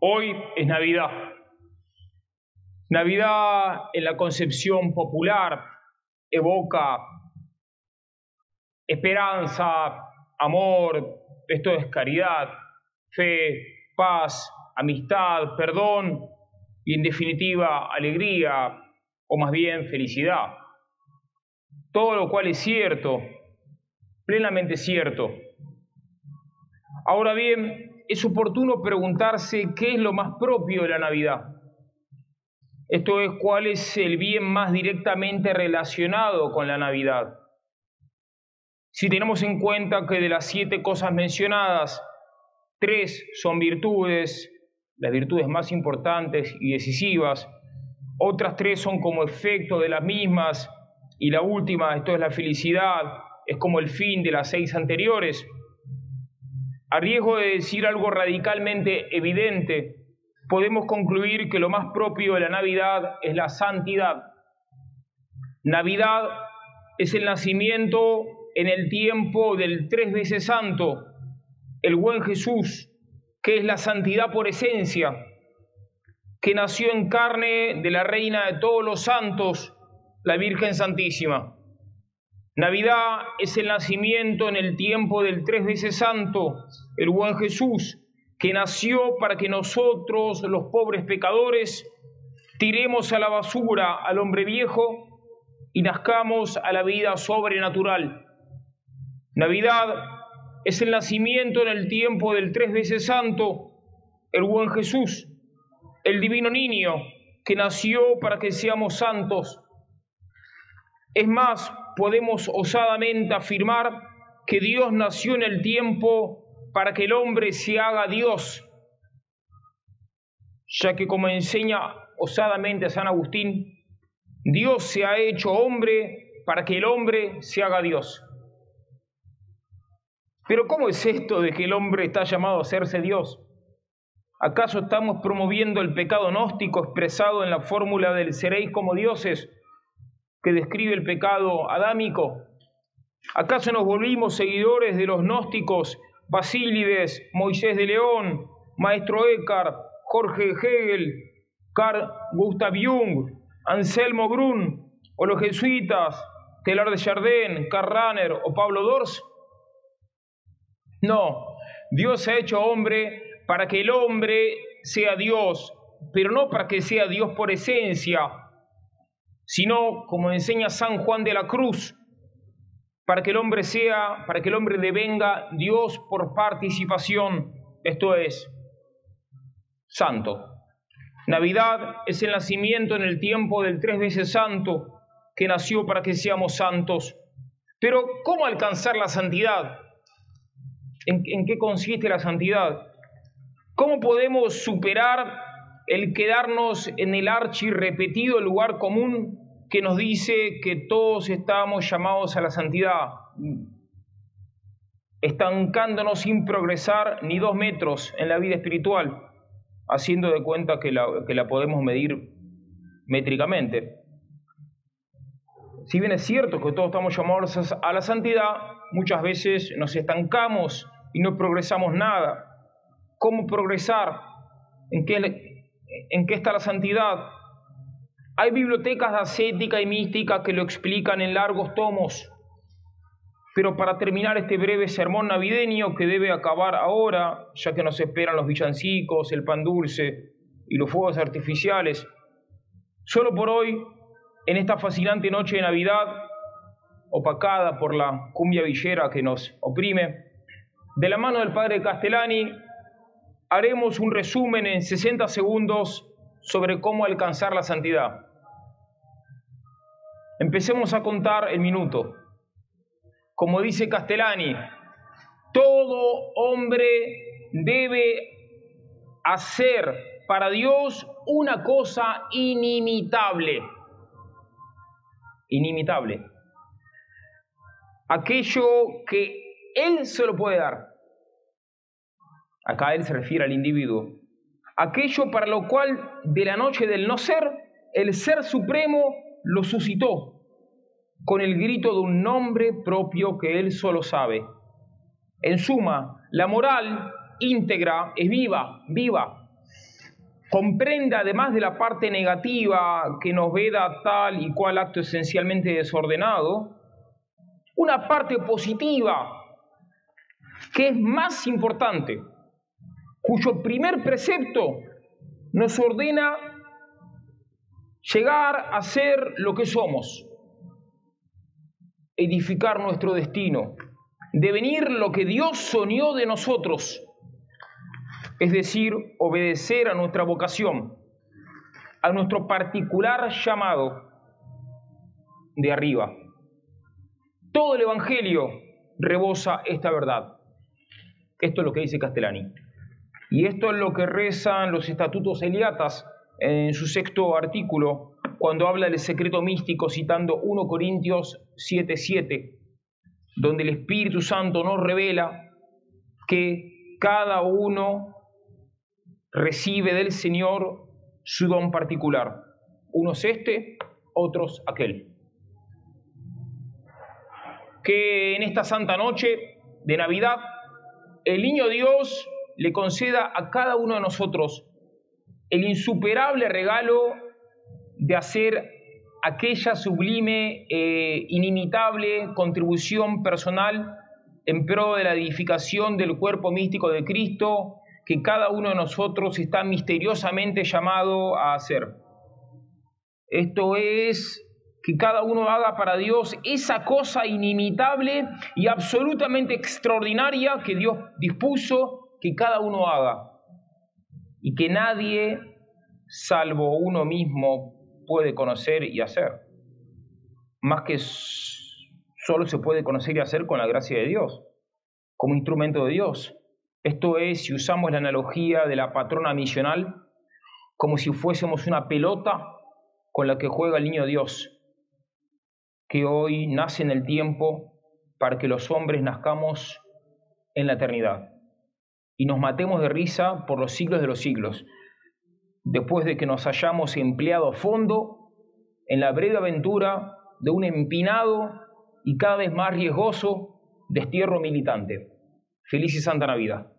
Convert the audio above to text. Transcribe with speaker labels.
Speaker 1: Hoy es Navidad. Navidad en la concepción popular evoca esperanza, amor, esto es caridad, fe, paz, amistad, perdón y en definitiva alegría o más bien felicidad. Todo lo cual es cierto, plenamente cierto. Ahora bien, es oportuno preguntarse qué es lo más propio de la Navidad. Esto es cuál es el bien más directamente relacionado con la Navidad. Si tenemos en cuenta que de las siete cosas mencionadas, tres son virtudes, las virtudes más importantes y decisivas, otras tres son como efecto de las mismas y la última, esto es la felicidad, es como el fin de las seis anteriores. A riesgo de decir algo radicalmente evidente, podemos concluir que lo más propio de la Navidad es la santidad. Navidad es el nacimiento en el tiempo del tres veces santo, el buen Jesús, que es la santidad por esencia, que nació en carne de la Reina de todos los santos, la Virgen Santísima. Navidad es el nacimiento en el tiempo del tres veces santo, el buen Jesús, que nació para que nosotros, los pobres pecadores, tiremos a la basura al hombre viejo y nazcamos a la vida sobrenatural. Navidad es el nacimiento en el tiempo del tres veces santo, el buen Jesús, el divino niño que nació para que seamos santos. Es más, podemos osadamente afirmar que Dios nació en el tiempo para que el hombre se haga Dios, ya que como enseña osadamente San Agustín, Dios se ha hecho hombre para que el hombre se haga Dios. Pero ¿cómo es esto de que el hombre está llamado a hacerse Dios? ¿Acaso estamos promoviendo el pecado gnóstico expresado en la fórmula del seréis como dioses que describe el pecado adámico? ¿Acaso nos volvimos seguidores de los gnósticos Basílides, Moisés de León, Maestro Eckhart, Jorge Hegel, Carl Gustav Jung, Anselmo Grun o los jesuitas Telar de Chardin, Karl Rahner o Pablo Dors? No, Dios se ha hecho hombre para que el hombre sea Dios, pero no para que sea Dios por esencia, sino, como enseña San Juan de la Cruz, para que el hombre sea, para que el hombre devenga Dios por participación, esto es, santo. Navidad es el nacimiento en el tiempo del tres veces santo, que nació para que seamos santos. Pero, ¿cómo alcanzar la santidad? ¿En, en qué consiste la santidad? ¿Cómo podemos superar el quedarnos en el archi repetido lugar común que nos dice que todos estamos llamados a la santidad, estancándonos sin progresar ni dos metros en la vida espiritual, haciendo de cuenta que la, que la podemos medir métricamente? Si bien es cierto que todos estamos llamados a la santidad, muchas veces nos estancamos y no progresamos nada cómo progresar, en qué, en qué está la santidad. Hay bibliotecas de ascética y mística que lo explican en largos tomos. Pero para terminar este breve sermón navideño que debe acabar ahora, ya que nos esperan los villancicos, el pan dulce y los fuegos artificiales, solo por hoy, en esta fascinante noche de Navidad, opacada por la cumbia villera que nos oprime, de la mano del padre Castellani, haremos un resumen en 60 segundos sobre cómo alcanzar la santidad. Empecemos a contar el minuto. Como dice Castellani, todo hombre debe hacer para Dios una cosa inimitable. Inimitable. Aquello que Él se lo puede dar. Acá él se refiere al individuo. Aquello para lo cual de la noche del no ser, el ser supremo lo suscitó con el grito de un nombre propio que él solo sabe. En suma, la moral íntegra es viva, viva. Comprende además de la parte negativa que nos veda tal y cual acto esencialmente desordenado, una parte positiva que es más importante, cuyo primer precepto nos ordena llegar a ser lo que somos, edificar nuestro destino, devenir lo que Dios soñó de nosotros, es decir, obedecer a nuestra vocación, a nuestro particular llamado de arriba. Todo el Evangelio rebosa esta verdad. Esto es lo que dice Castellani. Y esto es lo que rezan los estatutos eliatas en su sexto artículo, cuando habla del secreto místico, citando 1 Corintios 7:7, donde el Espíritu Santo nos revela que cada uno recibe del Señor su don particular. Unos este, otros aquel. Que en esta santa noche de Navidad el niño Dios le conceda a cada uno de nosotros el insuperable regalo de hacer aquella sublime, e inimitable contribución personal en pro de la edificación del cuerpo místico de Cristo que cada uno de nosotros está misteriosamente llamado a hacer. Esto es que cada uno haga para Dios esa cosa inimitable y absolutamente extraordinaria que Dios dispuso que cada uno haga y que nadie, salvo uno mismo, puede conocer y hacer. Más que solo se puede conocer y hacer con la gracia de Dios, como instrumento de Dios. Esto es, si usamos la analogía de la patrona misional, como si fuésemos una pelota con la que juega el niño Dios, que hoy nace en el tiempo para que los hombres nazcamos en la eternidad y nos matemos de risa por los siglos de los siglos, después de que nos hayamos empleado a fondo en la breve aventura de un empinado y cada vez más riesgoso destierro militante. Feliz y Santa Navidad.